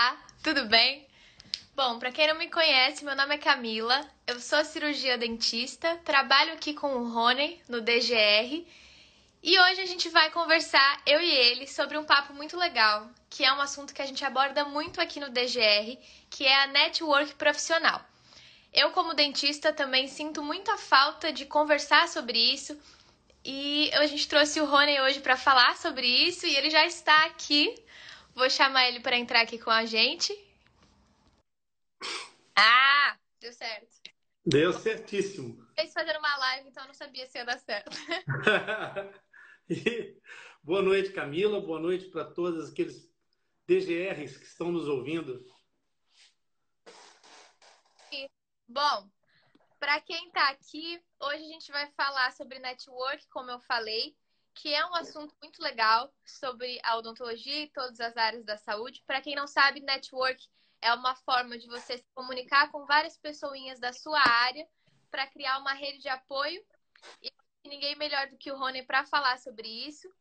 Olá, tudo bem? Bom, para quem não me conhece, meu nome é Camila, eu sou cirurgia dentista, trabalho aqui com o Rony no DGR e hoje a gente vai conversar, eu e ele, sobre um papo muito legal, que é um assunto que a gente aborda muito aqui no DGR, que é a network profissional. Eu, como dentista, também sinto muita falta de conversar sobre isso e a gente trouxe o Rony hoje para falar sobre isso e ele já está aqui. Vou chamar ele para entrar aqui com a gente. Ah, deu certo. Deu certíssimo. Fez fazendo uma live, então eu não sabia se ia dar certo. e, boa noite, Camila. Boa noite para todos aqueles DGRs que estão nos ouvindo. Bom, para quem está aqui, hoje a gente vai falar sobre network, como eu falei, que é um assunto muito legal sobre a odontologia e todas as áreas da saúde. Para quem não sabe, network é uma forma de você se comunicar com várias pessoinhas da sua área para criar uma rede de apoio. E ninguém melhor do que o Rony para falar sobre isso.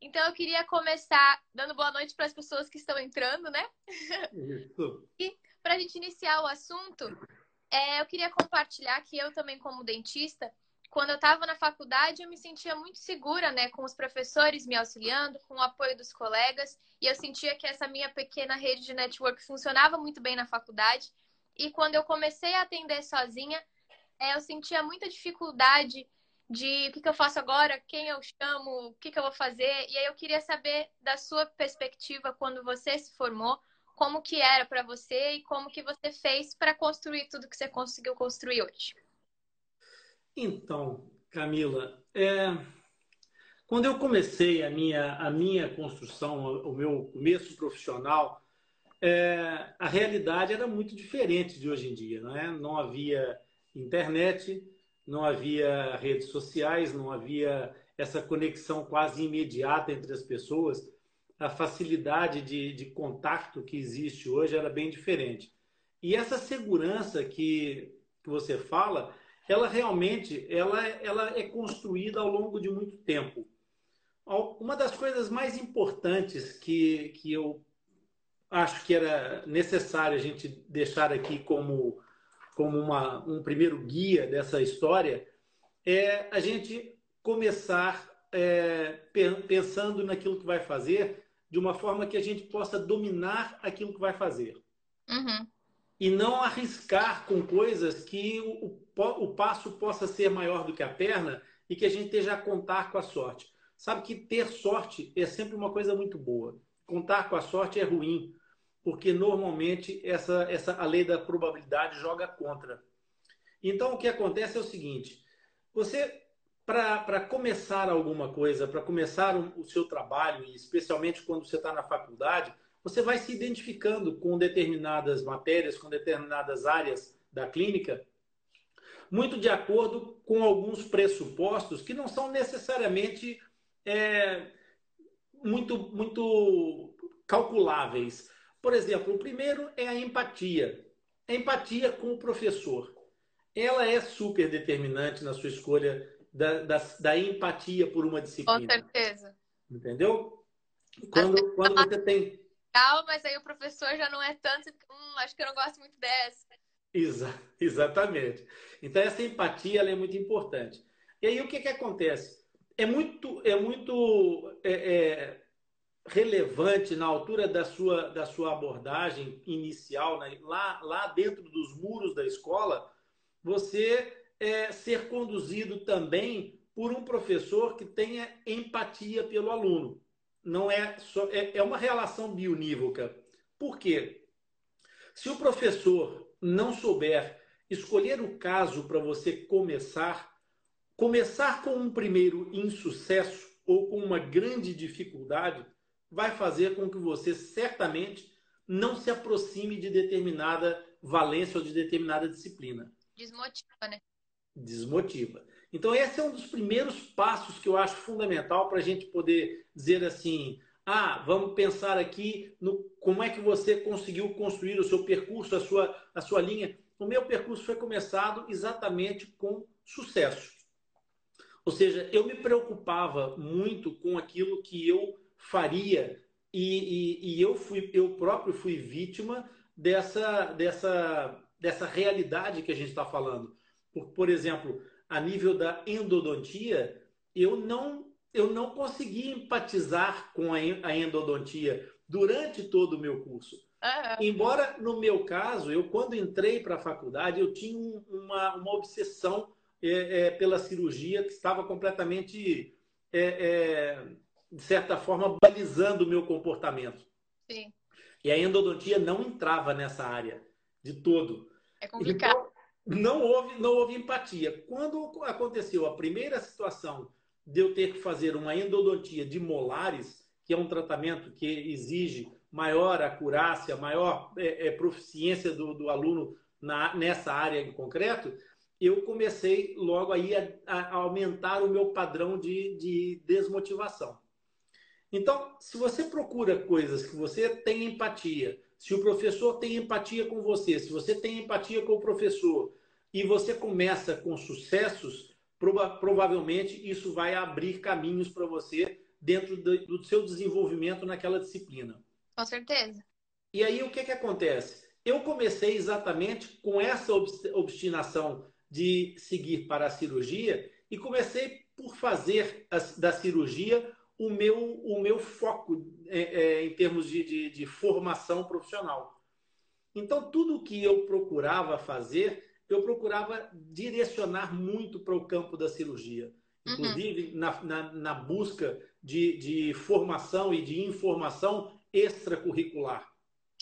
Então eu queria começar dando boa noite para as pessoas que estão entrando, né? Isso. E para a gente iniciar o assunto, é, eu queria compartilhar que eu também, como dentista, quando eu estava na faculdade, eu me sentia muito segura, né, com os professores me auxiliando, com o apoio dos colegas, e eu sentia que essa minha pequena rede de network funcionava muito bem na faculdade. E quando eu comecei a atender sozinha, é, eu sentia muita dificuldade de o que, que eu faço agora, quem eu chamo, o que, que eu vou fazer. E aí eu queria saber da sua perspectiva quando você se formou, como que era para você e como que você fez para construir tudo que você conseguiu construir hoje. Então, Camila, é... quando eu comecei a minha, a minha construção, o meu começo profissional, é... a realidade era muito diferente de hoje em dia. Não, é? não havia internet, não havia redes sociais, não havia essa conexão quase imediata entre as pessoas a facilidade de, de contato que existe hoje era bem diferente. E essa segurança que, que você fala, ela realmente ela, ela é construída ao longo de muito tempo. Uma das coisas mais importantes que, que eu acho que era necessário a gente deixar aqui como, como uma, um primeiro guia dessa história é a gente começar é, pensando naquilo que vai fazer de uma forma que a gente possa dominar aquilo que vai fazer. Uhum. E não arriscar com coisas que o, o passo possa ser maior do que a perna e que a gente esteja a contar com a sorte. Sabe que ter sorte é sempre uma coisa muito boa. Contar com a sorte é ruim, porque normalmente essa, essa a lei da probabilidade joga contra. Então o que acontece é o seguinte: você para começar alguma coisa, para começar o, seu trabalho, especialmente quando você está na faculdade, você vai se identificando com determinadas matérias, com determinadas áreas da clínica, muito de acordo com alguns pressupostos que não são necessariamente é, muito, muito calculáveis. Por exemplo, o primeiro é a empatia. A empatia com o professor. Ela é super determinante na sua escolha da, da, da empatia por uma disciplina. Com certeza. Entendeu? Quando, quando você tem. Legal, mas aí o professor já não é tanto. Hum, acho que eu não gosto muito dessa. Exa exatamente. Então, essa empatia é muito importante. E aí, o que, que acontece? É muito, é muito é, é, relevante na altura da sua, da sua abordagem inicial, né? lá, lá dentro dos muros da escola, você é, ser conduzido também por um professor que tenha empatia pelo aluno. Não é só é, é uma relação bionívoca. Por quê? Se o professor não souber escolher o caso para você começar, começar com um primeiro insucesso ou com uma grande dificuldade, vai fazer com que você certamente não se aproxime de determinada valência ou de determinada disciplina. Desmotiva, né? desmotiva. Então, esse é um dos primeiros passos que eu acho fundamental para a gente poder dizer assim: ah, vamos pensar aqui no como é que você conseguiu construir o seu percurso, a sua, a sua linha. O meu percurso foi começado exatamente com sucesso. Ou seja, eu me preocupava muito com aquilo que eu faria e, e, e, eu fui, eu próprio fui vítima dessa, dessa, dessa realidade que a gente está falando. Por, por exemplo, a nível da endodontia, eu não, eu não consegui empatizar com a, endodontia durante todo o meu curso. Embora, no meu caso, eu quando entrei para a faculdade, eu tinha uma, uma obsessão é, é, pela cirurgia que estava completamente, é, é, de certa forma, balizando o meu comportamento. Sim. E a endodontia não entrava nessa área de todo. É complicado. Então, não houve, não houve empatia. Quando aconteceu a primeira situação de eu ter que fazer uma endodontia de molares, que é um tratamento que exige maior acurácia, maior é, é, proficiência do, do aluno na, nessa área em concreto, eu comecei logo aí a, a aumentar o meu padrão de, de desmotivação. Então, se você procura coisas que você tem empatia, se o professor tem empatia com você, se você tem empatia com o professor e você começa com sucessos, prova provavelmente isso vai abrir caminhos para você dentro do, do, seu desenvolvimento naquela disciplina. Com certeza. E aí o que, que acontece? Eu comecei exatamente com essa obstinação de seguir para a cirurgia e comecei por fazer a, da cirurgia o meu, o meu foco é, é, em termos de, de, de, formação profissional. Então, tudo que eu procurava fazer, eu procurava direcionar muito para o campo da cirurgia. Uhum. Inclusive, uhum. na, na, na, busca de, de formação e de informação extracurricular.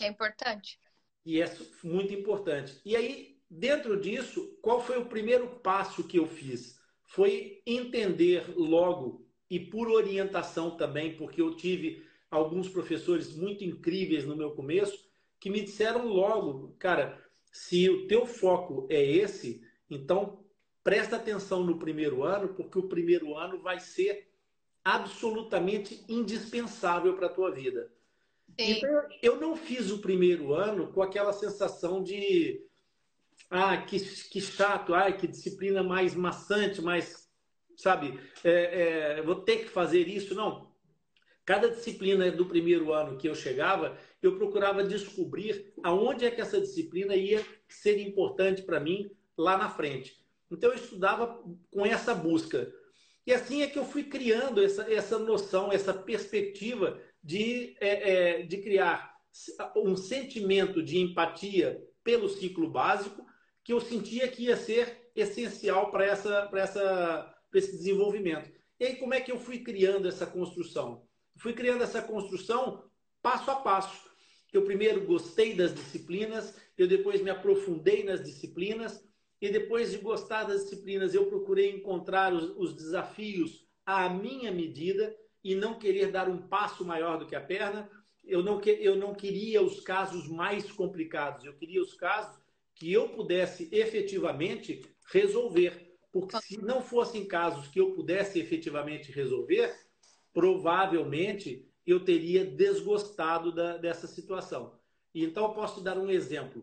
É importante. E é muito importante. E aí, dentro disso, qual foi o primeiro passo que eu fiz? Foi entender logo e por orientação também, porque eu tive alguns professores muito incríveis no meu começo que me disseram logo, cara, se o teu foco é esse, então presta atenção no primeiro ano, porque o primeiro ano vai ser absolutamente indispensável para a tua vida. Sim. Então, eu não fiz o primeiro ano com aquela sensação de ah, que, que chato, ah, que disciplina mais maçante, mais sabe, é, é, vou ter que fazer isso. Não. Cada disciplina do primeiro ano que eu chegava, eu procurava descobrir aonde é que essa disciplina ia ser importante para mim lá na frente. Então eu estudava com essa busca. E assim é que eu fui criando essa, essa noção, essa perspectiva de, é, é, de criar um sentimento de empatia pelo ciclo básico que eu sentia que ia ser essencial para essa, essa esse desenvolvimento. E aí, como é que eu fui criando essa construção? Fui criando essa construção passo a passo. Eu primeiro gostei das disciplinas, eu depois me aprofundei nas disciplinas, e depois de gostar das disciplinas, eu procurei encontrar os, os desafios à minha medida e não querer dar um passo maior do que a perna. Eu não, que, eu não queria os casos mais complicados, eu queria os casos que eu pudesse efetivamente resolver. Porque se não fossem casos que eu pudesse efetivamente resolver, provavelmente eu teria desgostado da, dessa situação. E então eu posso dar um exemplo.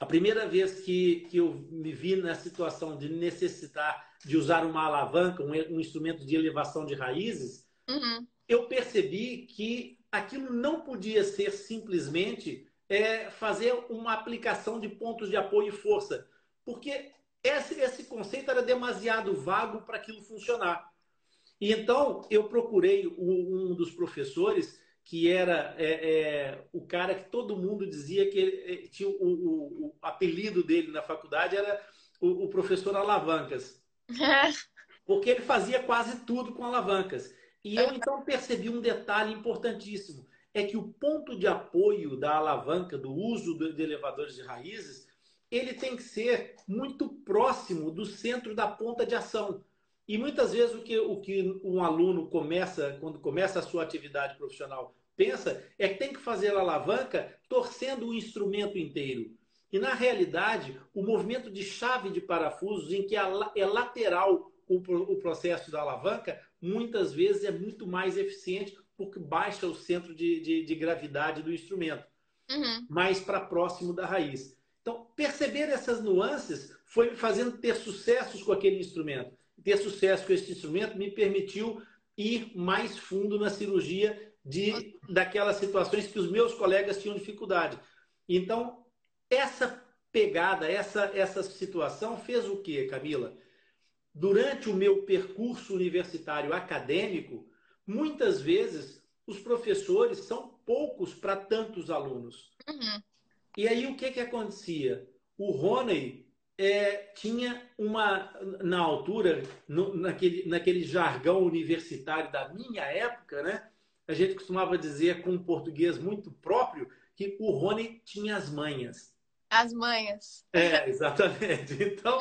A primeira vez que, que eu me vi na situação de necessitar de usar uma alavanca, um, um instrumento de elevação de raízes, uhum. eu percebi que aquilo não podia ser simplesmente é, fazer uma aplicação de pontos de apoio e força, porque esse, esse conceito era demasiado vago para aquilo funcionar. E então eu procurei um dos professores que era é, é, o cara que todo mundo dizia que ele, é, tinha o, o, o, apelido dele na faculdade era o, o professor Alavancas. Porque ele fazia quase tudo com alavancas. E eu então percebi um detalhe importantíssimo: é que o ponto de apoio da alavanca, do uso de elevadores de raízes, ele tem que ser muito próximo do centro da ponta de ação. E muitas vezes o que, o que um aluno começa, quando começa a sua atividade profissional, pensa é que tem que fazer a alavanca torcendo o instrumento inteiro. E na realidade, o movimento de chave de parafusos, em que é lateral o processo da alavanca, muitas vezes é muito mais eficiente porque baixa o centro de, de, de gravidade do instrumento, uhum. mais para próximo da raiz. Então, perceber essas nuances foi me fazendo ter sucessos com aquele instrumento. Ter sucesso com esse instrumento me permitiu ir mais fundo na cirurgia de daquelas situações que os meus colegas tinham dificuldade. Então, essa pegada, essa, essa situação fez o quê, Camila? Durante o meu percurso universitário acadêmico, muitas vezes os professores são poucos para tantos alunos. Uhum. E aí o que, que acontecia? O Rony é, tinha uma, na altura, no, naquele, naquele jargão universitário da minha época, né? A gente costumava dizer com um português muito próprio que o Rony tinha as manhas. As manhas. É, exatamente. Então.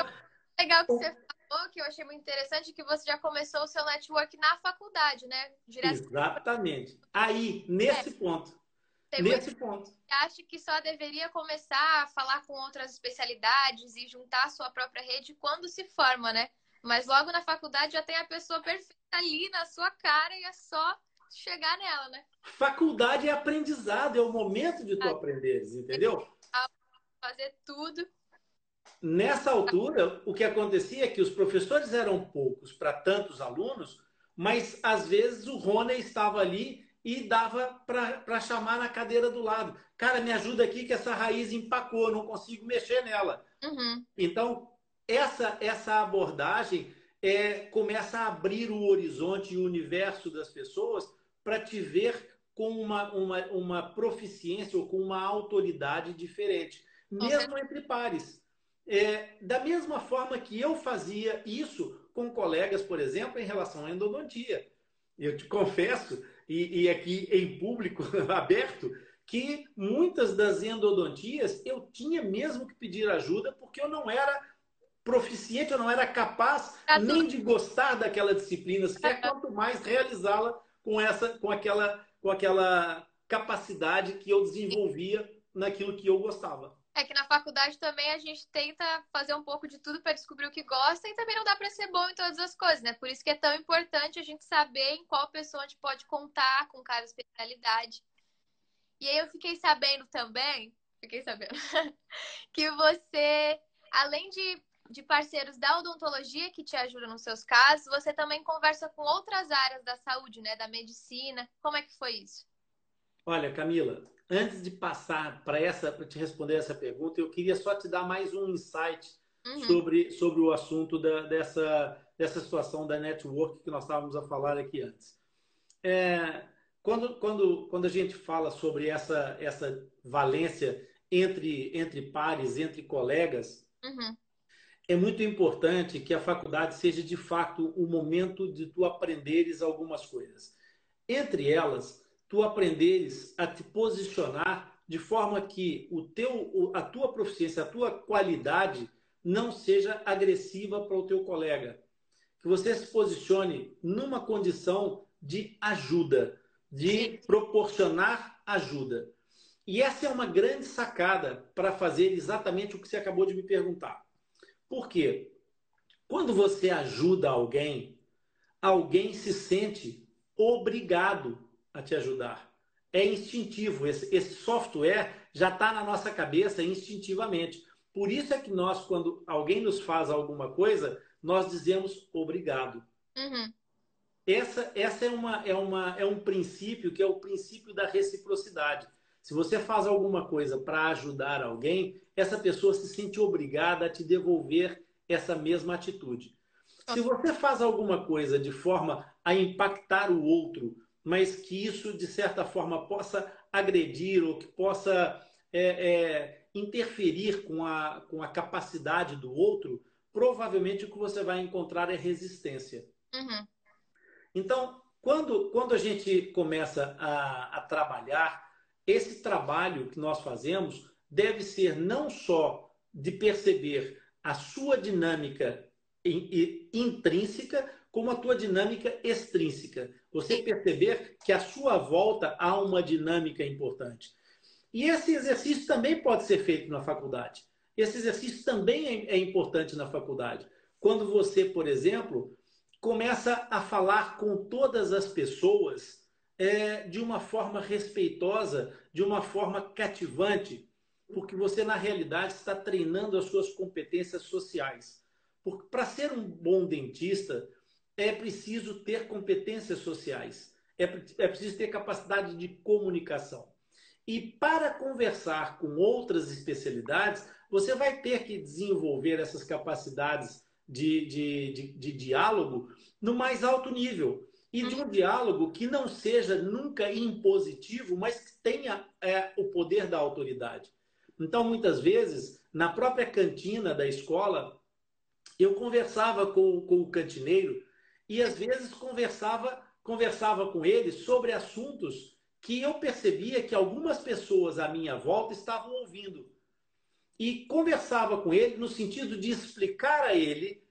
Legal que você falou, que eu achei muito interessante, que você já começou o seu network na faculdade, né? Direto... Exatamente. Aí, nesse é. ponto. Tem nesse ponto. Acho que só deveria começar a falar com outras especialidades e juntar a sua própria rede quando se forma, né? Mas logo na faculdade já tem a pessoa perfeita ali na sua cara e é só chegar nela, né? Faculdade é aprendizado, é o momento de tu aprenderes, entendeu? Fazer tudo. Nessa altura, o que acontecia é que os professores eram poucos para tantos alunos, mas às vezes o Rony estava ali e dava para chamar na cadeira do lado. Cara, me ajuda aqui que essa raiz empacou, não consigo mexer nela. Uhum. Então, essa, essa abordagem é, começa a abrir o horizonte e o universo das pessoas para te ver com uma, uma, uma proficiência ou com uma autoridade diferente, mesmo entre pares. É, da mesma forma que eu fazia isso com colegas, por exemplo, em relação à endodontia. Eu te confesso e, e aqui em público aberto, que muitas das endodontias eu tinha mesmo que pedir ajuda porque eu não era proficiente, eu não era capaz nem de gostar daquela disciplina, sequer quanto mais realizá-la com essa, com aquela, com aquela capacidade que eu desenvolvia naquilo que eu gostava. É que na faculdade também a gente tenta fazer um pouco de tudo para descobrir o que gosta e também não dá para ser bom em todas as coisas, né? Por isso que é tão importante a gente saber em qual pessoa a gente pode contar com cada especialidade. E aí eu fiquei sabendo também, fiquei sabendo, que você, além de, de parceiros da odontologia que te ajudam nos seus casos, você também conversa com outras áreas da saúde, né? Da medicina. Como é que foi isso? Olha, Camila, antes de passar para essa, para te responder essa pergunta, eu queria só te dar mais um insight uhum. sobre, sobre o assunto da, dessa, dessa situação da network que nós estávamos a falar aqui antes. É, quando, quando, quando a gente fala sobre essa, essa valência entre, entre pares, entre colegas, uhum. é muito importante que a faculdade seja de fato o momento de tu aprenderes algumas coisas. Entre elas, tu aprenderes a te posicionar de forma que o teu, a tua proficiência, a tua qualidade não seja agressiva para o teu colega. Que você se posicione numa condição de ajuda, de proporcionar ajuda. E essa é uma grande sacada para fazer exatamente o que você acabou de me perguntar. Por quê? Quando você ajuda alguém, alguém se sente obrigado a te ajudar. É instintivo, esse, esse software já está na nossa cabeça instintivamente. Por isso é que nós, quando alguém nos faz alguma coisa, nós dizemos obrigado. Uhum. Essa, essa é, uma, é, uma, é um princípio que é o princípio da reciprocidade. Se você faz alguma coisa para ajudar alguém, essa pessoa se sente obrigada a te devolver essa mesma atitude. Se você faz alguma coisa de forma a impactar o outro mas que isso, de certa forma, possa agredir ou que possa é, é, interferir com a, com a capacidade do outro, provavelmente o que você vai encontrar é resistência. Uhum. Então, quando, quando a gente começa a, a trabalhar, esse trabalho que nós fazemos deve ser não só de perceber a sua dinâmica intrínseca, como a tua dinâmica extrínseca. Você perceber que à sua volta há uma dinâmica importante. E esse exercício também pode ser feito na faculdade. Esse exercício também é, é importante na faculdade. Quando você, por exemplo, começa a falar com todas as pessoas é, de uma forma respeitosa, de uma forma cativante, porque você, na realidade, está treinando as suas competências sociais. Para ser um bom dentista, é preciso ter competências sociais. é, é preciso ter capacidade de comunicação. E para conversar com outras especialidades, você vai ter que desenvolver essas capacidades de, de, de, de diálogo no mais alto nível. E de um diálogo que não seja nunca impositivo, mas que tenha é, o poder da autoridade. Então, muitas vezes, na própria cantina da escola, eu conversava com, com o cantineiro e às vezes conversava, conversava com ele sobre assuntos que eu percebia que algumas pessoas à minha volta estavam ouvindo. E conversava com ele no sentido de explicar a ele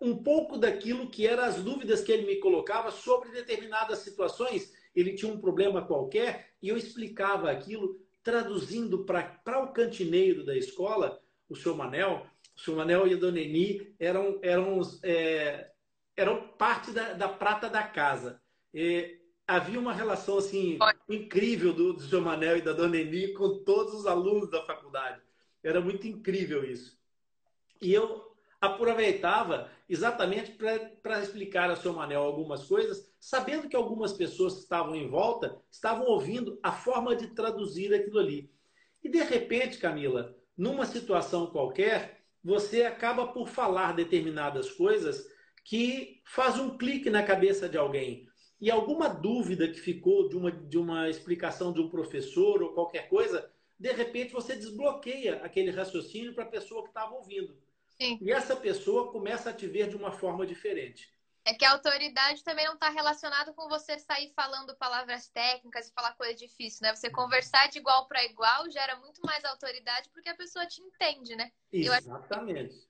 um pouco daquilo que eram as dúvidas que ele me colocava sobre determinadas situações. Ele tinha um problema qualquer e eu explicava aquilo, traduzindo para o cantineiro da escola, o senhor Manel. O senhor Manel e a dona Eni eram, eram, é, eram parte da, da prata da casa. E havia uma relação assim incrível do, do senhor Manel e da dona Eni com todos os alunos da faculdade. Era muito incrível isso. E eu aproveitava exatamente para explicar ao seu Manel algumas coisas, sabendo que algumas pessoas que estavam em volta estavam ouvindo a forma de traduzir aquilo ali. E de repente, Camila, numa situação qualquer, você acaba por falar determinadas coisas que faz um clique na cabeça de alguém. E alguma dúvida que ficou de uma, de uma explicação de um professor ou qualquer coisa, de repente você desbloqueia aquele raciocínio para a pessoa que estava ouvindo. Sim. E essa pessoa começa a te ver de uma forma diferente. É que a autoridade também não está relacionada com você sair falando palavras técnicas e falar coisa difícil, né? Você conversar de igual para igual gera muito mais autoridade porque a pessoa te entende, né? Exatamente.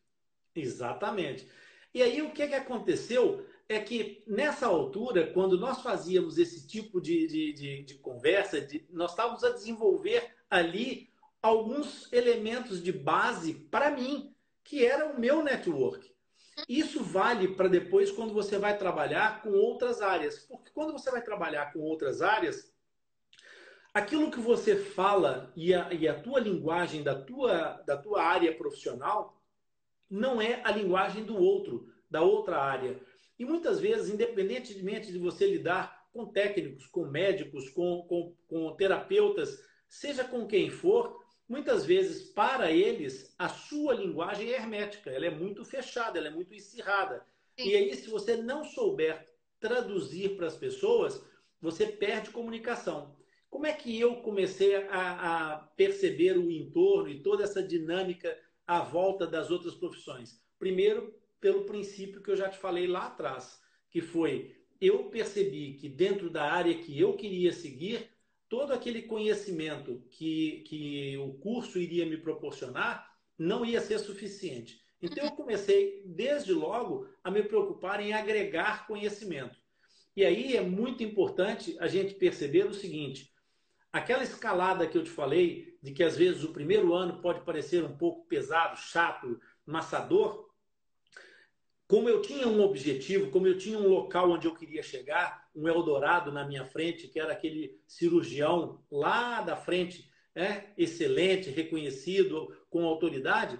Exatamente. E aí o que, que aconteceu é que nessa altura, quando nós fazíamos esse tipo de, de, de, de conversa, de, nós estávamos a desenvolver ali alguns elementos de base para mim, que era o meu network. Isso vale para depois quando você vai trabalhar com outras áreas. Porque quando você vai trabalhar com outras áreas, aquilo que você fala e a, e a tua linguagem da tua, da tua área profissional não é a linguagem do outro, da outra área. E muitas vezes, independentemente de você lidar com técnicos, com médicos, com, com, com terapeutas, seja com quem for, muitas vezes, para eles, a sua linguagem é hermética, ela é muito fechada, ela é muito encerrada. Sim. E aí, se você não souber traduzir para as pessoas, você perde comunicação. Como é que eu comecei a, a, perceber o entorno e toda essa dinâmica à volta das outras profissões? Primeiro, pelo princípio que eu já te falei lá atrás, que foi eu percebi que dentro da área que eu queria seguir, todo aquele conhecimento que, que o curso iria me proporcionar não ia ser suficiente. Então eu comecei desde logo a me preocupar em agregar conhecimento. E aí é muito importante a gente perceber o seguinte: aquela escalada que eu te falei, de que às vezes o primeiro ano pode parecer um pouco pesado, chato, maçador, como eu tinha um objetivo, como eu tinha um local onde eu queria chegar, um Eldorado na minha frente, que era aquele cirurgião lá da frente, né, excelente, reconhecido, com autoridade,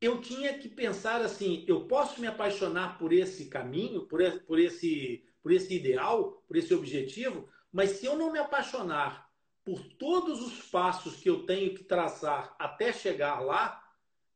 eu tinha que pensar assim: eu posso me apaixonar por esse caminho, por esse, por esse, por esse ideal, por esse objetivo, mas se eu não me apaixonar por todos os passos que eu tenho que traçar até chegar lá,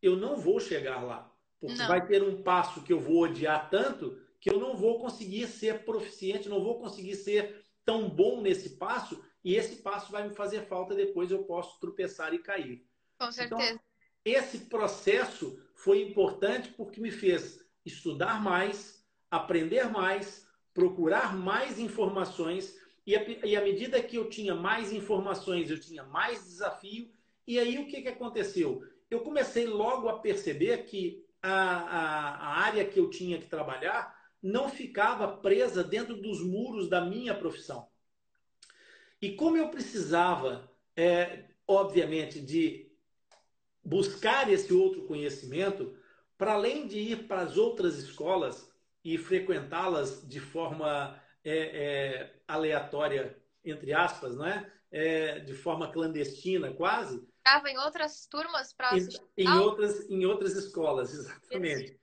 eu não vou chegar lá. Porque não. vai ter um passo que eu vou odiar tanto que eu não vou conseguir ser proficiente, não vou conseguir ser tão bom nesse passo e esse passo vai me fazer falta depois eu posso tropeçar e cair. Com então, certeza. Então, esse processo foi importante porque me fez estudar mais, aprender mais, procurar mais informações e, e à medida que eu tinha mais informações, eu tinha mais desafio e aí o que, que aconteceu? Eu comecei logo a perceber que a, a, a área que eu tinha que trabalhar não ficava presa dentro dos muros da minha profissão. E como eu precisava, é, obviamente, de buscar esse outro conhecimento, para além de ir para as outras escolas e frequentá-las de forma é, é, aleatória, entre aspas, não é? é? de forma clandestina quase, estava em outras turmas para assistir? Em, outras, em outras escolas, exatamente.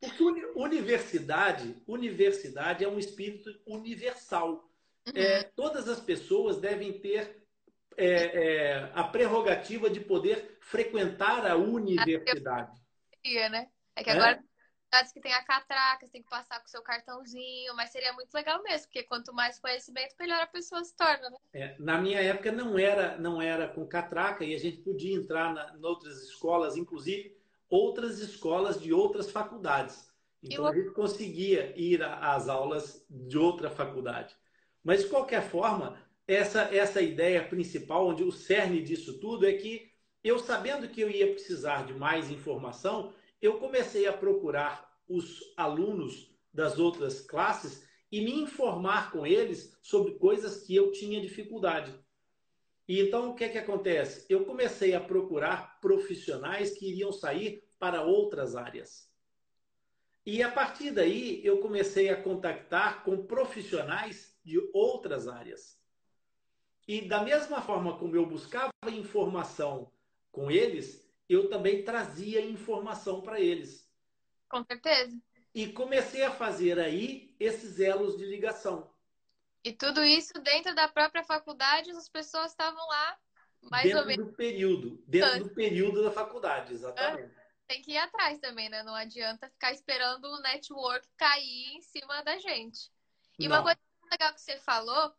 Porque universidade, universidade é um espírito universal. uhum. é, todas as pessoas devem ter é, é, a prerrogativa de poder frequentar a universidade. Né? É que agora cidades que tem a catraca, você tem que passar com o seu cartãozinho, mas seria muito legal mesmo, porque quanto mais conhecimento, melhor a pessoa se torna, né? É, na minha época não era, não era com catraca e a gente podia entrar na, em outras escolas, inclusive outras escolas de outras faculdades. Então a gente conseguia ir às aulas de outra faculdade. Mas de qualquer forma, essa essa ideia principal, onde o cerne disso tudo é que eu sabendo que eu ia precisar de mais informação, eu comecei a procurar os alunos das outras classes e me informar com eles sobre coisas que eu tinha dificuldade. E então o que é que acontece? Eu comecei a procurar profissionais que iriam sair para outras áreas. E a partir daí eu comecei a contactar com profissionais de outras áreas. E da mesma forma como eu buscava informação com eles, eu também trazia informação para eles. Com certeza. E comecei a fazer aí esses elos de ligação. E tudo isso dentro da própria faculdade, as pessoas estavam lá mais dentro ou menos. Do período, dentro do período da faculdade, exatamente. Tem que ir atrás também, né? Não adianta ficar esperando o network cair em cima da gente. E Não. uma coisa legal que você falou,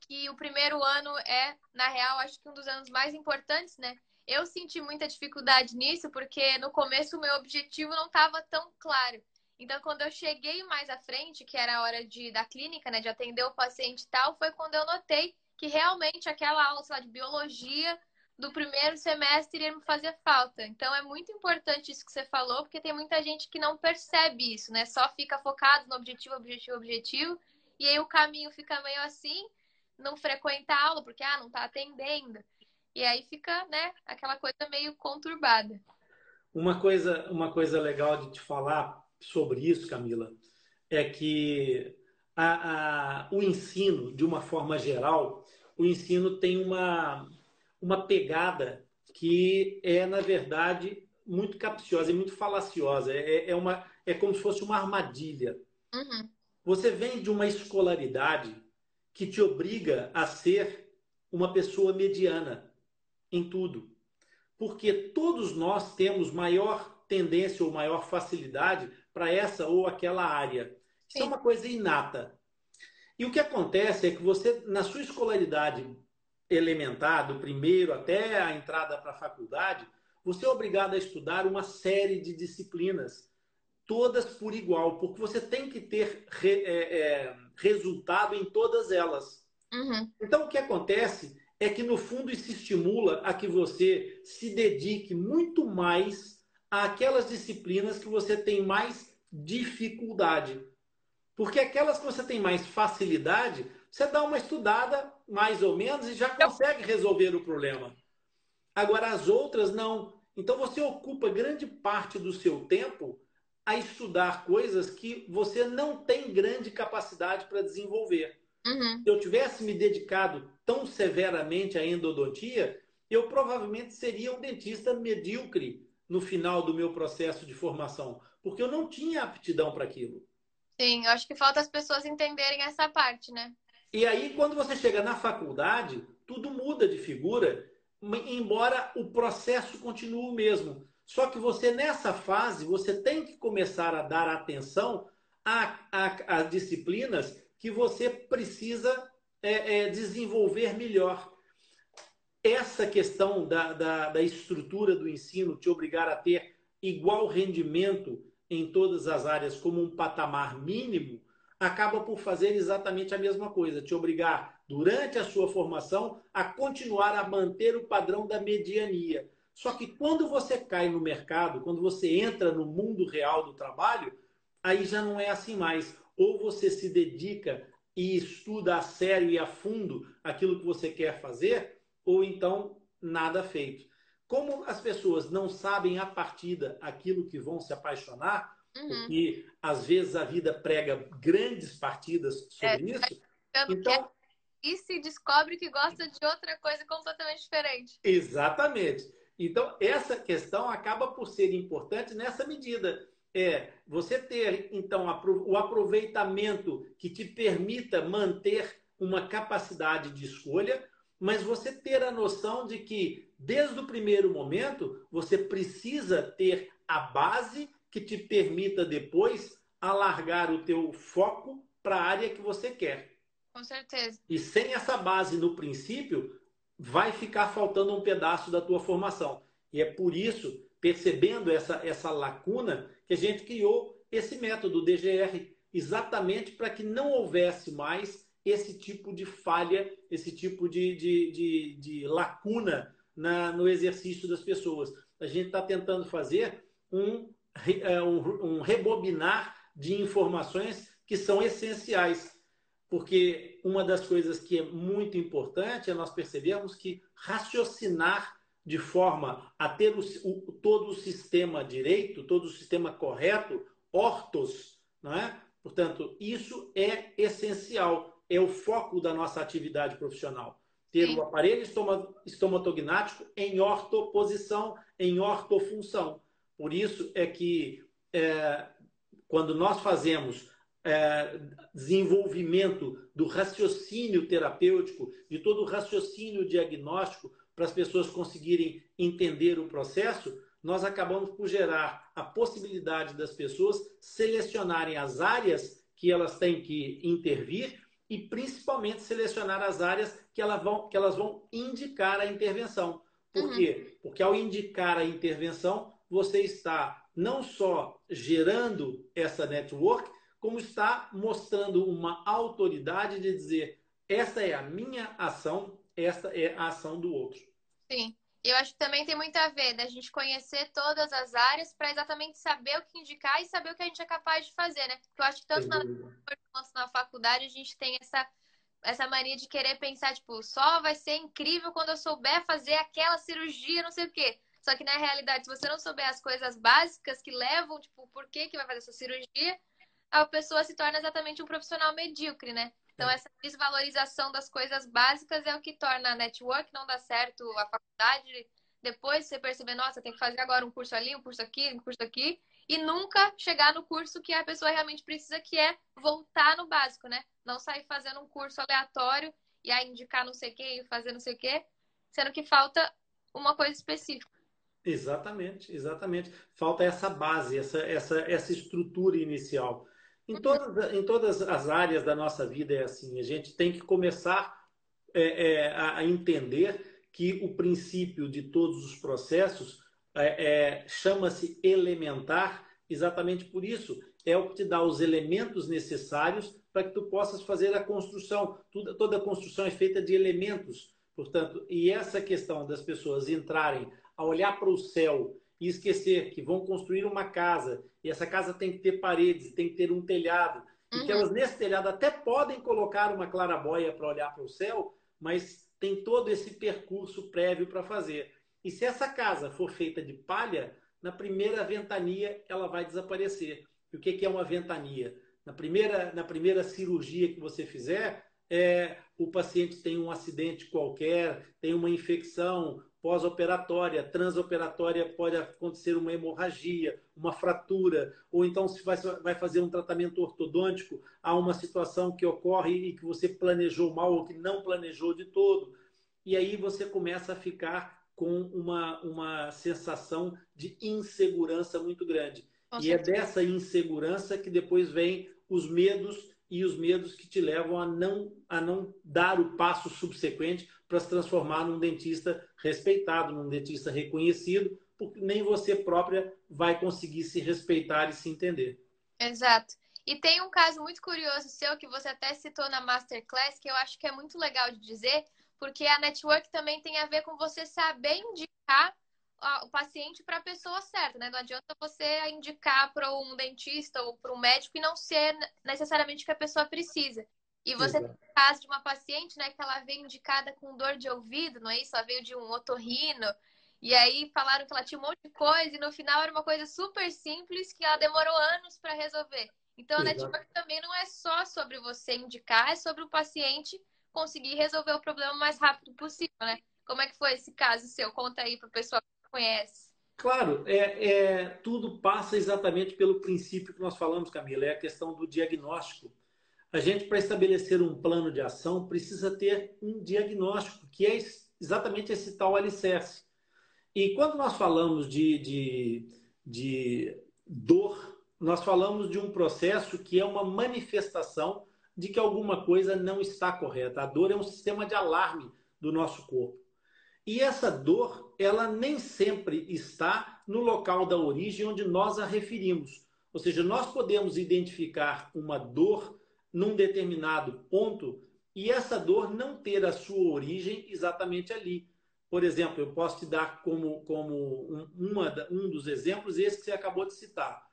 que o primeiro ano é, na real, acho que um dos anos mais importantes, né? Eu senti muita dificuldade nisso porque no começo o meu objetivo não estava tão claro. Então, quando eu cheguei mais à frente, que era a hora de, da clínica, né, de atender o paciente e tal, foi quando eu notei que realmente aquela aula lá, de biologia do primeiro semestre iria me fazer falta. Então, é muito importante isso que você falou, porque tem muita gente que não percebe isso, né? Só fica focado no objetivo, objetivo, objetivo, e aí o caminho fica meio assim, não frequenta a aula, porque, ah, não tá atendendo. E aí fica, né, aquela coisa meio conturbada. Uma coisa, uma coisa legal de te falar sobre isso, Camila, é que a, a, o ensino, de uma forma geral, o ensino tem uma, uma pegada que é, na verdade, muito capciosa e muito falaciosa. É, é, uma, é como se fosse uma armadilha. Uhum. Você vem de uma escolaridade que te obriga a ser uma pessoa mediana em tudo. Porque todos nós temos maior tendência ou maior facilidade para essa ou aquela área. Isso é uma coisa inata. E o que acontece é que você, na sua escolaridade elementar, do primeiro até a entrada para a faculdade, você é obrigado a estudar uma série de disciplinas, todas por igual, porque você tem que ter re, é, é, resultado em todas elas. Uhum. Então, o que acontece é que, no fundo, isso estimula a que você se dedique muito mais àquelas disciplinas que você tem mais dificuldade. Porque aquelas que você tem mais facilidade, você dá uma estudada mais ou menos e já consegue resolver o problema. Agora, as outras não. Então, você ocupa grande parte do seu tempo a estudar coisas que você não tem grande capacidade para desenvolver. Uhum. Se eu tivesse me dedicado tão severamente à endodontia, eu provavelmente seria um dentista medíocre no final do meu processo de formação, porque eu não tinha aptidão para aquilo. Sim, eu acho que falta as pessoas entenderem essa parte, né? E aí, quando você chega na faculdade, tudo muda de figura, embora o processo continue o mesmo. Só que você, nessa fase, você tem que começar a dar atenção às disciplinas que você precisa é, é, desenvolver melhor. Essa questão da, da, da estrutura do ensino te obrigar a ter igual rendimento em todas as áreas como um patamar mínimo, acaba por fazer exatamente a mesma coisa, te obrigar, durante a sua formação, a continuar a manter o padrão da mediania. Só que quando você cai no mercado, quando você entra no mundo real do trabalho, aí já não é assim mais ou você se dedica e estuda a sério e a fundo aquilo que você quer fazer, ou então nada feito. Como as pessoas não sabem a partida aquilo que vão se apaixonar, uhum. porque às vezes a vida prega grandes partidas sobre é, isso, então e se descobre que gosta de outra coisa completamente diferente. Exatamente. Então, essa questão acaba por ser importante nessa medida é você ter, então, o aproveitamento que te permita manter uma capacidade de escolha, mas você ter a noção de que, desde o primeiro momento, você precisa ter a base que te permita depois alargar o teu foco para a área que você quer. Com certeza. E sem essa base no princípio, vai ficar faltando um pedaço da tua formação. E é por isso, percebendo essa, essa lacuna, a gente criou esse método DGR, exatamente para que não houvesse mais esse tipo de falha, esse tipo de, de, de, de lacuna na, no exercício das pessoas. A gente está tentando fazer um, é, um, um rebobinar de informações que são essenciais. Porque uma das coisas que é muito importante é nós percebermos que raciocinar de forma a ter o, o, todo o sistema direito, todo o sistema correto, ortos, não é? Portanto, isso é essencial, é o foco da nossa atividade profissional. Ter Sim. o aparelho estomatognático em ortoposição, em ortofunção. Por isso é que é, quando nós fazemos é, desenvolvimento do raciocínio terapêutico, de todo o raciocínio diagnóstico, para as pessoas conseguirem entender o processo, nós acabamos por gerar a possibilidade das pessoas selecionarem as áreas que elas têm que intervir e principalmente selecionar as áreas que elas vão, que elas vão indicar a intervenção. Por uhum. quê? Porque ao indicar a intervenção, você está não só gerando essa network, como está mostrando uma autoridade de dizer esta é a minha ação, esta é a ação do outro. Sim. Eu acho que também tem muito a ver da gente conhecer todas as áreas para exatamente saber o que indicar e saber o que a gente é capaz de fazer, né? Porque eu acho que tanto na, na faculdade a gente tem essa, essa mania de querer pensar, tipo, só vai ser incrível quando eu souber fazer aquela cirurgia, não sei o quê. Só que na realidade, se você não souber as coisas básicas que levam, tipo, por que, que vai fazer essa cirurgia, a pessoa se torna exatamente um profissional medíocre, né? Então, é. essa desvalorização das coisas básicas é o que torna a network não dar certo, a faculdade. Depois você perceber, nossa, tem que fazer agora um curso ali, um curso aqui, um curso aqui. E nunca chegar no curso que a pessoa realmente precisa, que é voltar no básico, né? Não sair fazendo um curso aleatório e aí indicar não sei o quê e fazer não sei o quê, sendo que falta uma coisa específica. Exatamente, exatamente. Falta essa base, essa, essa, essa estrutura inicial. Em todas, em todas as áreas da nossa vida é assim. A gente tem que começar é, é, a entender que o princípio de todos os processos é, é, chama-se elementar, exatamente por isso. É o que te dá os elementos necessários para que tu possas fazer a construção. Tudo, toda a construção é feita de elementos. Portanto, e essa questão das pessoas entrarem a olhar para o céu e esquecer que vão construir uma casa e essa casa tem que ter paredes, tem que ter um telhado, uhum. e que uhum. elas nesse telhado até podem colocar uma clarabóia para olhar para o céu, mas tem todo esse percurso prévio para fazer. E se essa casa for feita de palha, na primeira ventania ela vai desaparecer. E o que é uma ventania? Na primeira, na primeira cirurgia que você fizer, é, o paciente tem um acidente qualquer, tem uma infecção, pós-operatória, transoperatória pode acontecer uma hemorragia, uma fratura, ou então se vai, vai fazer um tratamento ortodôntico, há uma situação que ocorre e que você planejou mal ou que não planejou de todo. E aí você começa a ficar com uma, uma sensação de insegurança muito grande. e é dessa insegurança que depois vem os medos e os medos que te levam a não, a não dar o passo subsequente para se transformar num dentista respeitado, num dentista reconhecido, porque nem você própria vai conseguir se respeitar e se entender. Exato. E tem um caso muito curioso seu que você até citou na Masterclass, que eu acho que é muito legal de dizer, porque a network também tem a ver com você saber indicar o paciente para a pessoa certa, né? Não adianta você indicar para um dentista ou para um médico e não ser necessariamente o que a pessoa precisa. E você Exato. tem o caso de uma paciente, né, que ela veio indicada com dor de ouvido, não é isso? Ela veio de um otorrino. E aí falaram que ela tinha um monte de coisa e no final era uma coisa super simples que ela demorou anos para resolver. Então a network também não é só sobre você indicar, é sobre o paciente conseguir resolver o problema o mais rápido possível, né? Como é que foi esse caso seu? Conta aí para o pessoal conhece. Claro, é, é, tudo passa exatamente pelo princípio que nós falamos, Camila, é a questão do diagnóstico. a gente, para estabelecer um plano de ação, precisa ter um diagnóstico, que é exatamente esse tal alicerce. E quando nós falamos de, de, de dor, nós falamos de um processo que é uma manifestação de que alguma coisa não está correta. A dor é um sistema de alarme do nosso corpo. E essa dor, ela nem sempre está no local da origem onde nós a referimos. Ou seja, nós podemos identificar uma dor num determinado ponto e essa dor não ter a sua origem exatamente ali. Por exemplo, eu posso te dar como, como um, uma, um dos exemplos esse que você acabou de citar.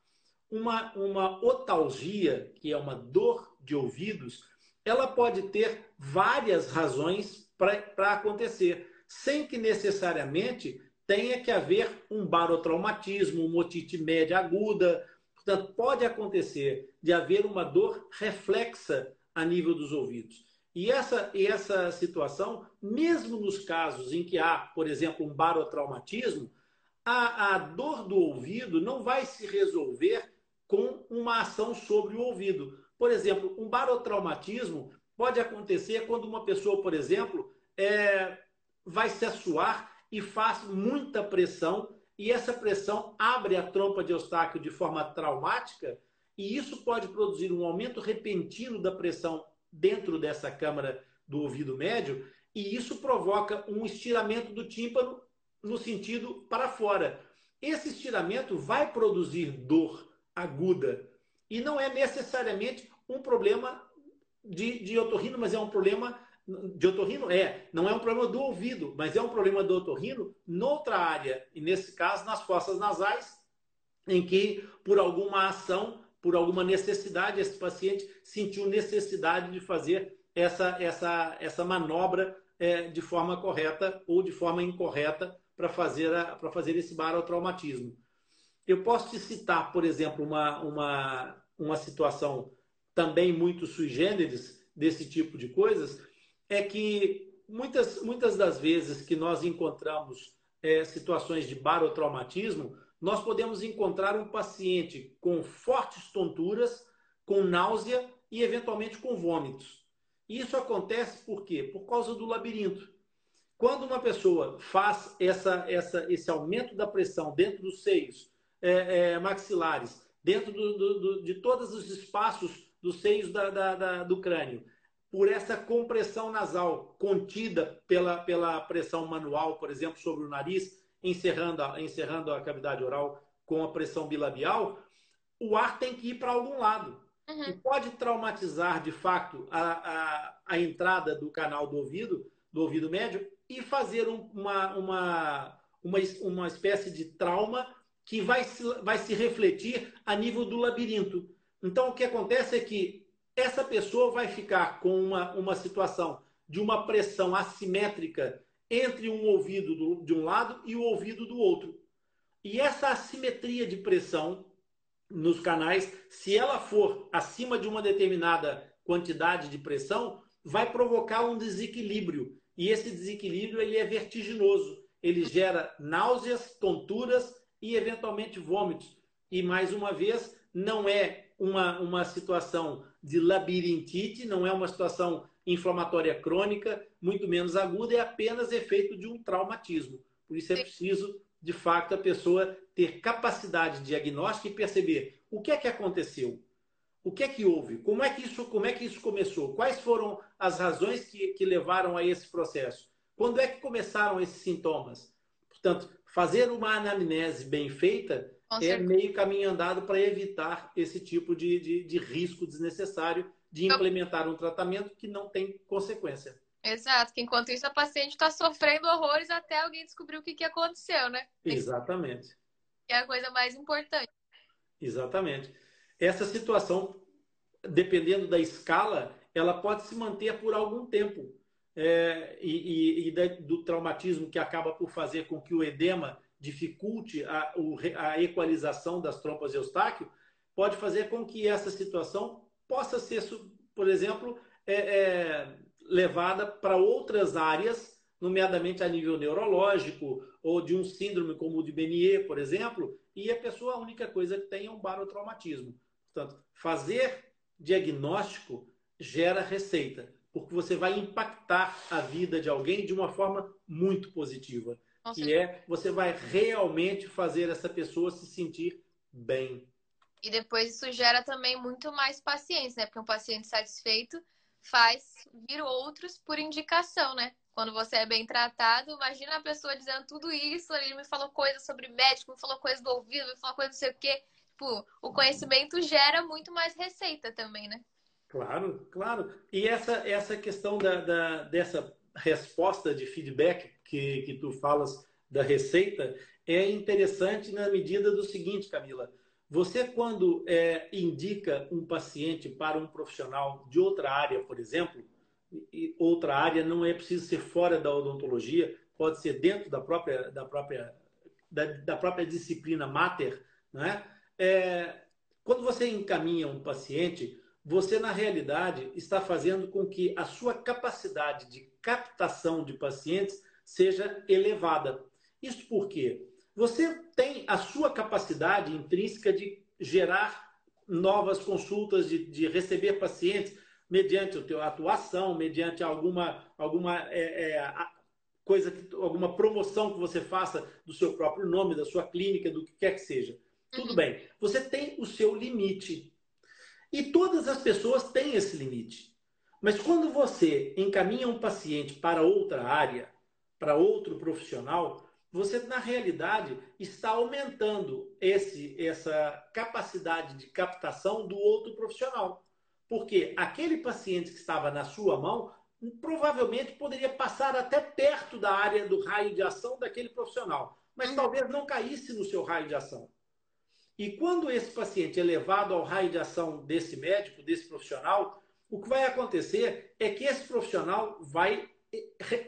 Uma, uma otalgia, que é uma dor de ouvidos, ela pode ter várias razões para acontecer, sem que necessariamente tenha que haver um barotraumatismo, uma otite média aguda, Portanto, pode acontecer de haver uma dor reflexa a nível dos ouvidos. E essa, essa situação, mesmo nos casos em que há, por exemplo, um barotraumatismo, a, a dor do ouvido não vai se resolver com uma ação sobre o ouvido. Por exemplo, um barotraumatismo pode acontecer quando uma pessoa, por exemplo, é, vai se assoar e faz muita pressão e essa pressão abre a trompa de Eustáquio de forma traumática, e isso pode produzir um aumento repentino da pressão dentro dessa câmara do ouvido médio, e isso provoca um estiramento do tímpano no sentido para fora. Esse estiramento vai produzir dor aguda e não é necessariamente um problema de, de otorrino, mas é um problema de otorrino? É, não é um problema do ouvido, mas é um problema do otorrino noutra área, e nesse caso nas fossas nasais, em que por alguma ação, por alguma necessidade, esse paciente sentiu necessidade de fazer essa, essa, essa manobra é, de forma correta ou de forma incorreta para fazer, a, fazer esse barotraumatismo. Eu posso te citar, por exemplo, uma, uma, uma situação também muito sui generis desse tipo de coisas, é que muitas, muitas das vezes que nós encontramos é, situações de barotraumatismo, nós podemos encontrar um paciente com fortes tonturas, com náusea e eventualmente com vômitos. Isso acontece por quê? Por causa do labirinto. Quando uma pessoa faz essa, essa, esse aumento da pressão dentro dos seios é, é, maxilares, dentro do, do, do, de todos os espaços dos seios da, da, da, do crânio, por essa compressão nasal contida pela, pela pressão manual, por exemplo, sobre o nariz, encerrando a, encerrando a cavidade oral com a pressão bilabial, o ar tem que ir para algum lado. Uhum. E pode traumatizar, de fato, a, a, a, entrada do canal do ouvido, do ouvido médio, e fazer um, uma, uma, uma, uma espécie de trauma que vai se, vai se refletir a nível do labirinto. Então, o que acontece é que essa pessoa vai ficar com uma, uma situação de uma pressão assimétrica entre um ouvido do, de um lado e o ouvido do outro. E essa assimetria de pressão nos canais, se ela for acima de uma determinada quantidade de pressão, vai provocar um desequilíbrio. E esse desequilíbrio ele é vertiginoso. Ele gera náuseas, tonturas e eventualmente vômitos. E mais uma vez, não é uma, uma situação de labirintite, não é uma situação inflamatória crônica, muito menos aguda, é apenas efeito de um traumatismo. Por isso é preciso, de fato, a pessoa ter capacidade diagnóstica e perceber o que é que aconteceu, o que é que houve, como é que isso, como é que isso começou, quais foram as razões que, que levaram a esse processo, quando é que começaram esses sintomas. Portanto, fazer uma anamnese bem feita é meio caminho andado para evitar esse tipo de, de, de risco desnecessário de então implementar um tratamento que não tem consequência. Exato, que enquanto isso a paciente está sofrendo horrores até alguém descobrir o que, que aconteceu, né? Exatamente. Que é a coisa mais importante. Exatamente. Essa situação, dependendo da escala, ela pode se manter por algum tempo. É, e, e, e do traumatismo que acaba por fazer com que o edema dificulte a, a equalização das trompas de Eustáquio, pode fazer com que essa situação possa ser, por exemplo, é, é, levada para outras áreas, nomeadamente a nível neurológico, ou de um síndrome como o de Benier, por exemplo, e a pessoa, a única coisa que tem é um barotraumatismo. Portanto, fazer diagnóstico gera receita, porque você vai impactar a vida de alguém de uma forma muito positiva, que é você vai realmente fazer essa pessoa se sentir bem. E depois isso gera também muito mais paciência, né? Porque um paciente satisfeito faz vir outros por indicação, né? Quando você é bem tratado, imagina a pessoa dizendo tudo isso, ele me falou coisa sobre médico, me falou coisa do ouvido, me falou coisa não sei o quê. Tipo, o conhecimento gera muito mais receita também, né? Claro, claro. E essa, essa questão da, da, dessa resposta de feedback que, que tu falas da receita é interessante na medida do seguinte, Camila. Você, quando é, indica um paciente para um profissional de outra área, por exemplo, e outra área não é preciso ser fora da odontologia, pode ser dentro da própria, da própria, da, da própria disciplina mater, né? É, quando você encaminha um paciente, você, na realidade, está fazendo com que a sua capacidade de captação de pacientes seja elevada. Isso por quê? Você tem a sua capacidade intrínseca de gerar novas consultas, de, de receber pacientes mediante a tua atuação, mediante alguma, alguma é, é, coisa, alguma promoção que você faça do seu próprio nome, da sua clínica, do que quer que seja. Tudo uhum. bem. Você tem o seu limite. E todas as pessoas têm esse limite. Mas quando você encaminha um paciente para outra área, para outro profissional, você na realidade está aumentando esse, essa capacidade de captação do outro profissional. Porque aquele paciente que estava na sua mão provavelmente poderia passar até perto da área do raio de ação daquele profissional, mas uhum. talvez não caísse no seu raio de ação. E quando esse paciente é levado ao raio de ação desse médico, desse profissional, o que vai acontecer é que esse profissional vai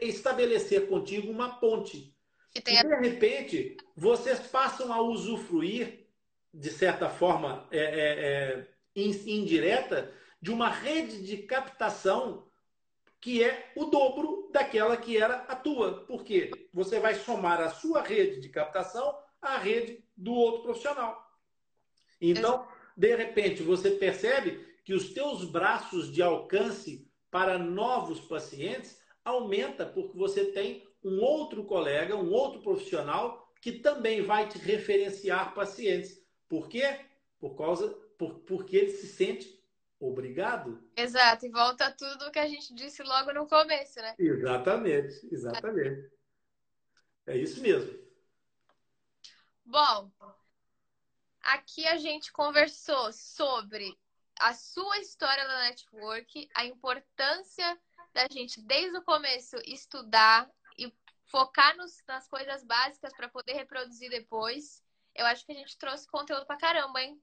estabelecer contigo uma ponte e, tem... de repente, vocês passam a usufruir, de certa forma é, é, é, indireta, de uma rede de captação que é o dobro daquela que era a tua. Porque você vai somar a sua rede de captação à rede do outro profissional. Então, de repente, você percebe que os teus braços de alcance para novos pacientes aumenta porque você tem um outro colega, um outro profissional que também vai te referenciar pacientes. Por quê? Por causa, por, porque ele se sente obrigado. Exato, e volta tudo que a gente disse logo no começo, né? Exatamente, exatamente. É isso mesmo. Bom, aqui a gente conversou sobre a sua história da network, a importância da gente desde o começo estudar e focar nos, nas coisas básicas para poder reproduzir depois. Eu acho que a gente trouxe conteúdo para caramba, hein?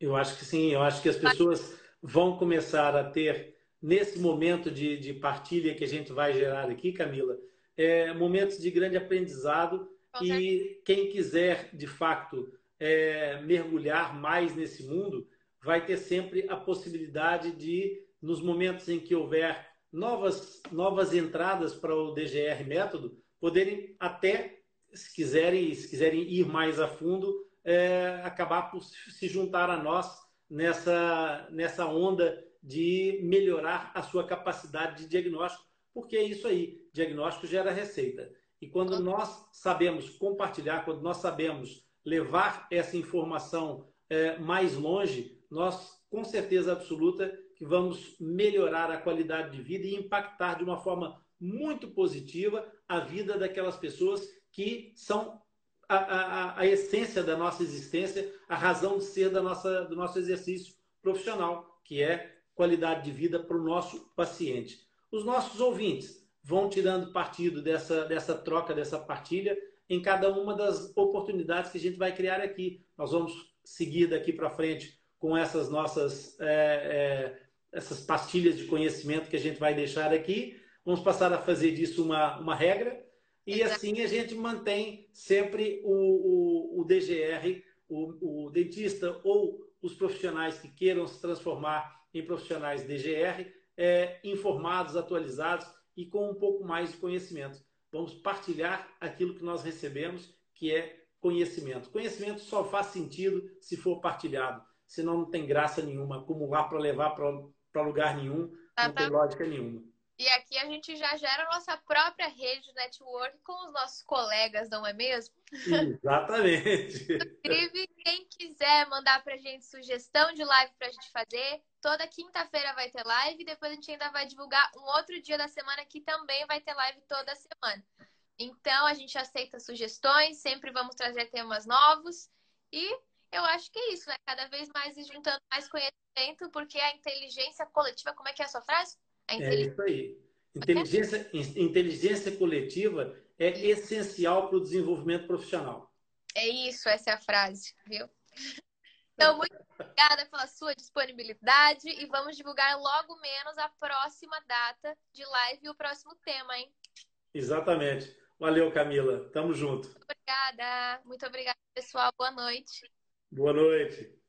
Eu acho que sim, eu acho que as pessoas vão começar a ter, nesse momento de, de partilha que a gente vai gerar aqui, Camila, é, momentos de grande aprendizado. e quem quiser, de fato, é, mergulhar mais nesse mundo, vai ter sempre a possibilidade de, nos momentos em que houver novas, novas entradas para o DGR método poderem até, se quiserem, se quiserem ir mais a fundo, é, acabar por se juntar a nós nessa, nessa onda de melhorar a sua capacidade de diagnóstico, porque é isso aí, diagnóstico gera receita. E quando nós sabemos compartilhar, quando nós sabemos levar essa informação é, mais longe, nós, com certeza absoluta, que vamos melhorar a qualidade de vida e impactar de uma forma muito positiva a vida daquelas pessoas que são a, a, a essência da nossa existência, a razão de ser da nossa, do nosso exercício profissional, que é qualidade de vida para o nosso paciente. Os nossos ouvintes vão tirando partido dessa, dessa troca, dessa partilha, em cada uma das oportunidades que a gente vai criar aqui. Nós vamos seguir daqui para frente com essas nossas é, é, essas pastilhas de conhecimento que a gente vai deixar aqui. Vamos passar a fazer disso uma, uma regra e assim a gente mantém sempre o, o, o DGR, o, o, dentista ou os profissionais que queiram se transformar em profissionais DGR, é, informados, atualizados e com um pouco mais de conhecimento. Vamos partilhar aquilo que nós recebemos, que é conhecimento. Conhecimento só faz sentido se for partilhado, senão não tem graça nenhuma acumular para levar para para lugar nenhum, Não tem lógica nenhuma. E aqui a gente já gera a nossa própria rede de network com os nossos colegas, não é mesmo? Exatamente. Inclusive, quem quiser mandar pra gente sugestão de live pra gente fazer, toda quinta-feira vai ter live, depois a gente ainda vai divulgar um outro dia da semana que também vai ter live toda semana. Então, a gente aceita sugestões, sempre vamos trazer temas novos e eu acho que é isso, né? Cada vez mais juntando mais conhecimento, porque a inteligência coletiva, como é que é a sua frase? É isso aí. Inteligência, inteligência coletiva é essencial para o desenvolvimento profissional. É isso, essa é a frase, viu? Então, muito obrigada pela sua disponibilidade e vamos divulgar logo menos a próxima data de live e o próximo tema, hein? Exatamente. Valeu, Camila. Tamo junto. Muito obrigada. Muito obrigada, pessoal. Boa noite. Boa noite.